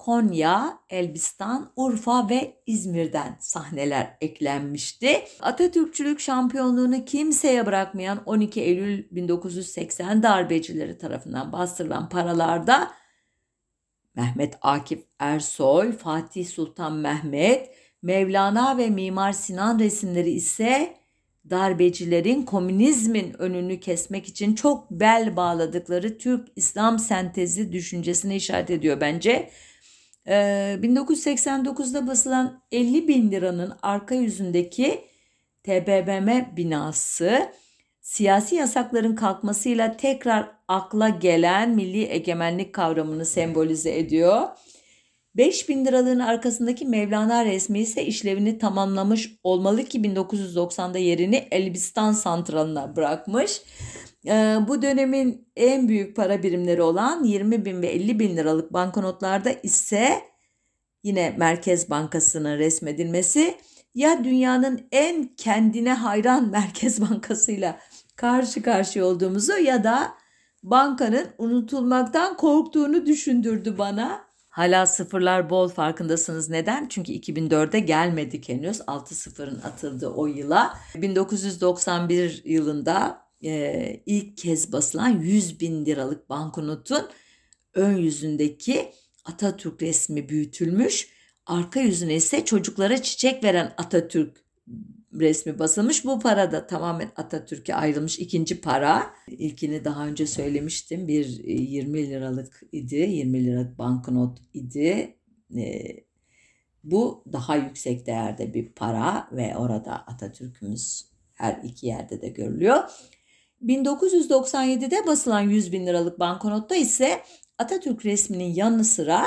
Konya, Elbistan, Urfa ve İzmir'den sahneler eklenmişti. Atatürkçülük şampiyonluğunu kimseye bırakmayan 12 Eylül 1980 darbecileri tarafından bastırılan paralarda Mehmet Akif Ersoy, Fatih Sultan Mehmet, Mevlana ve Mimar Sinan resimleri ise darbecilerin komünizmin önünü kesmek için çok bel bağladıkları Türk İslam sentezi düşüncesine işaret ediyor bence. 1989'da ee, basılan 50 bin liranın arka yüzündeki TBMM binası siyasi yasakların kalkmasıyla tekrar akla gelen milli egemenlik kavramını sembolize ediyor. 5 bin liralığın arkasındaki Mevlana resmi ise işlevini tamamlamış olmalı ki 1990'da yerini Elbistan Santralı'na bırakmış. Ee, bu dönemin en büyük para birimleri olan 20 bin ve 50 bin liralık banknotlarda ise yine Merkez Bankası'nın resmedilmesi ya dünyanın en kendine hayran Merkez Bankası'yla karşı karşıya olduğumuzu ya da bankanın unutulmaktan korktuğunu düşündürdü bana. Hala sıfırlar bol farkındasınız. Neden? Çünkü 2004'e gelmedik henüz. 6 sıfırın atıldığı o yıla. 1991 yılında e, ilk kez basılan 100 bin liralık banknotun ön yüzündeki Atatürk resmi büyütülmüş. Arka yüzüne ise çocuklara çiçek veren Atatürk resmi basılmış. Bu para da tamamen Atatürk'e ayrılmış ikinci para. İlkini daha önce söylemiştim. Bir 20 e, liralık idi. 20 liralık banknot idi. E, bu daha yüksek değerde bir para ve orada Atatürk'ümüz her iki yerde de görülüyor. 1997'de basılan 100 bin liralık banknotta ise Atatürk resminin yanı sıra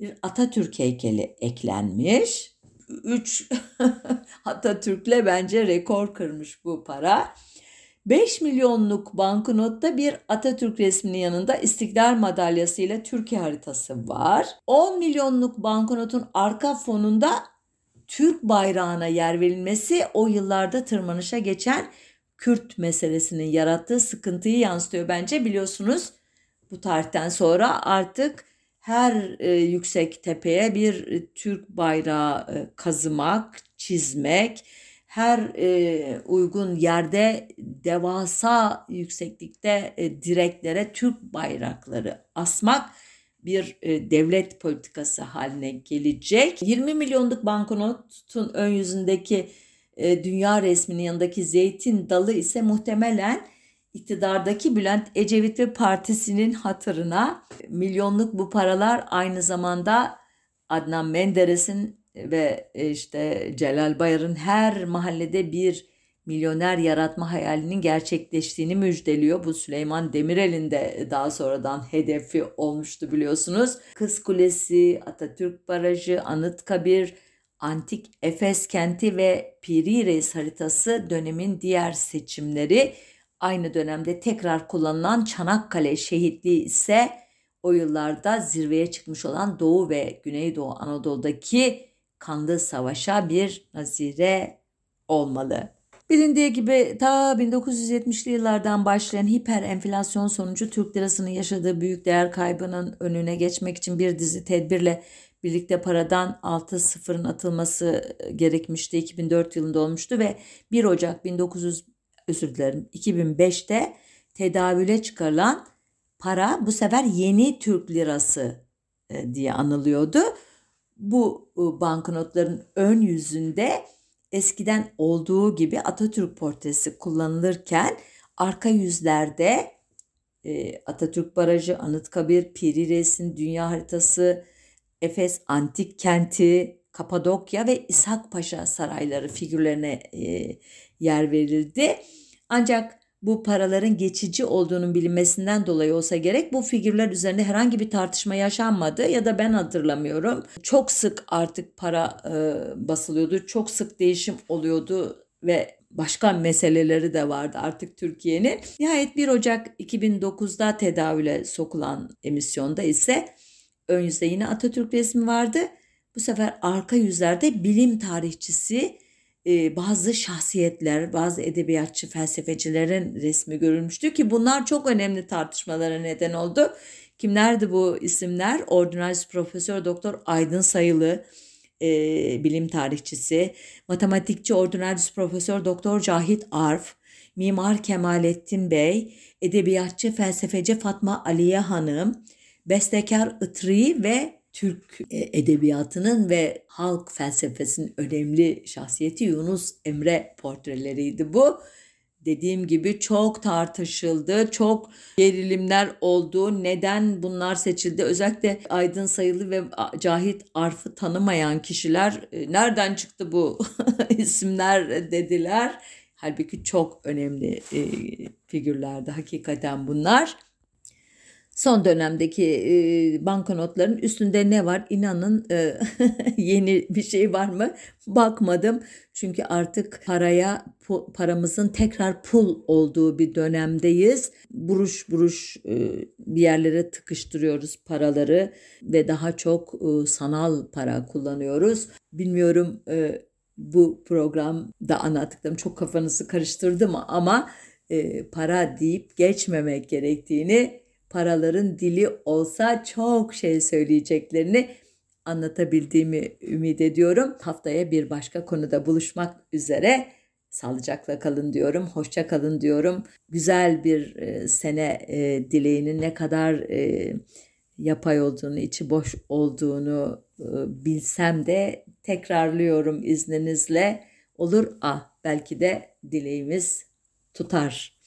bir Atatürk heykeli eklenmiş. 3 Atatürk'le bence rekor kırmış bu para. 5 milyonluk banknotta bir Atatürk resminin yanında İstiklal Madalyası ile Türkiye haritası var. 10 milyonluk banknotun arka fonunda Türk bayrağına yer verilmesi o yıllarda tırmanışa geçen Kürt meselesinin yarattığı sıkıntıyı yansıtıyor bence biliyorsunuz. Bu tarihten sonra artık her e, yüksek tepeye bir e, Türk bayrağı e, kazımak, çizmek, her e, uygun yerde devasa yükseklikte e, direklere Türk bayrakları asmak bir e, devlet politikası haline gelecek. 20 milyonluk banknotun ön yüzündeki e, dünya resminin yanındaki zeytin dalı ise muhtemelen iktidardaki Bülent Ecevit ve partisinin hatırına milyonluk bu paralar aynı zamanda Adnan Menderes'in ve e, işte Celal Bayar'ın her mahallede bir milyoner yaratma hayalinin gerçekleştiğini müjdeliyor. Bu Süleyman Demirel'in de daha sonradan hedefi olmuştu biliyorsunuz. Kız Kulesi, Atatürk Barajı, Anıtkabir, Antik Efes kenti ve Piri Reis haritası dönemin diğer seçimleri. Aynı dönemde tekrar kullanılan Çanakkale şehitliği ise o yıllarda zirveye çıkmış olan Doğu ve Güneydoğu Anadolu'daki kanlı savaşa bir nazire olmalı. Bilindiği gibi ta 1970'li yıllardan başlayan hiper enflasyon sonucu Türk lirasının yaşadığı büyük değer kaybının önüne geçmek için bir dizi tedbirle birlikte paradan 6 sıfırın atılması gerekmişti. 2004 yılında olmuştu ve 1 Ocak 1900 özür dilerim 2005'te tedavüle çıkarılan para bu sefer yeni Türk lirası e, diye anılıyordu. Bu e, banknotların ön yüzünde eskiden olduğu gibi Atatürk portresi kullanılırken arka yüzlerde e, Atatürk Barajı, Anıtkabir, Piri Reis'in dünya haritası, Efes antik kenti, Kapadokya ve İshak Paşa sarayları figürlerine e, yer verildi. Ancak bu paraların geçici olduğunun bilinmesinden dolayı olsa gerek bu figürler üzerinde herhangi bir tartışma yaşanmadı ya da ben hatırlamıyorum. Çok sık artık para e, basılıyordu, çok sık değişim oluyordu ve başka meseleleri de vardı artık Türkiye'nin. Nihayet 1 Ocak 2009'da tedavüle sokulan emisyonda ise ön yüzde yine Atatürk resmi vardı. Bu sefer arka yüzlerde bilim tarihçisi bazı şahsiyetler, bazı edebiyatçı, felsefecilerin resmi görülmüştü ki bunlar çok önemli tartışmalara neden oldu. Kimlerdi bu isimler? Ordinalis Profesör Doktor Aydın Sayılı, e, bilim tarihçisi, matematikçi Ordinalis Profesör Doktor Cahit Arf, Mimar Kemalettin Bey, edebiyatçı, felsefeci Fatma Aliye Hanım, bestekar Itri ve Türk e, edebiyatının ve halk felsefesinin önemli şahsiyeti Yunus Emre portreleriydi bu. Dediğim gibi çok tartışıldı, çok gerilimler oldu. Neden bunlar seçildi? Özellikle Aydın Sayılı ve Cahit Arf'ı tanımayan kişiler e, nereden çıktı bu isimler dediler. Halbuki çok önemli e, figürlerdi hakikaten bunlar. Son dönemdeki e, banknotların üstünde ne var? İnanın e, yeni bir şey var mı? Bakmadım. Çünkü artık paraya paramızın tekrar pul olduğu bir dönemdeyiz. Buruş buruş e, bir yerlere tıkıştırıyoruz paraları ve daha çok e, sanal para kullanıyoruz. Bilmiyorum e, bu programda anlattıklarım çok kafanızı karıştırdı mı ama e, para deyip geçmemek gerektiğini paraların dili olsa çok şey söyleyeceklerini anlatabildiğimi ümit ediyorum. Haftaya bir başka konuda buluşmak üzere. Sağlıcakla kalın diyorum, hoşça kalın diyorum. Güzel bir e, sene e, dileğinin ne kadar e, yapay olduğunu, içi boş olduğunu e, bilsem de tekrarlıyorum izninizle. Olur ah belki de dileğimiz tutar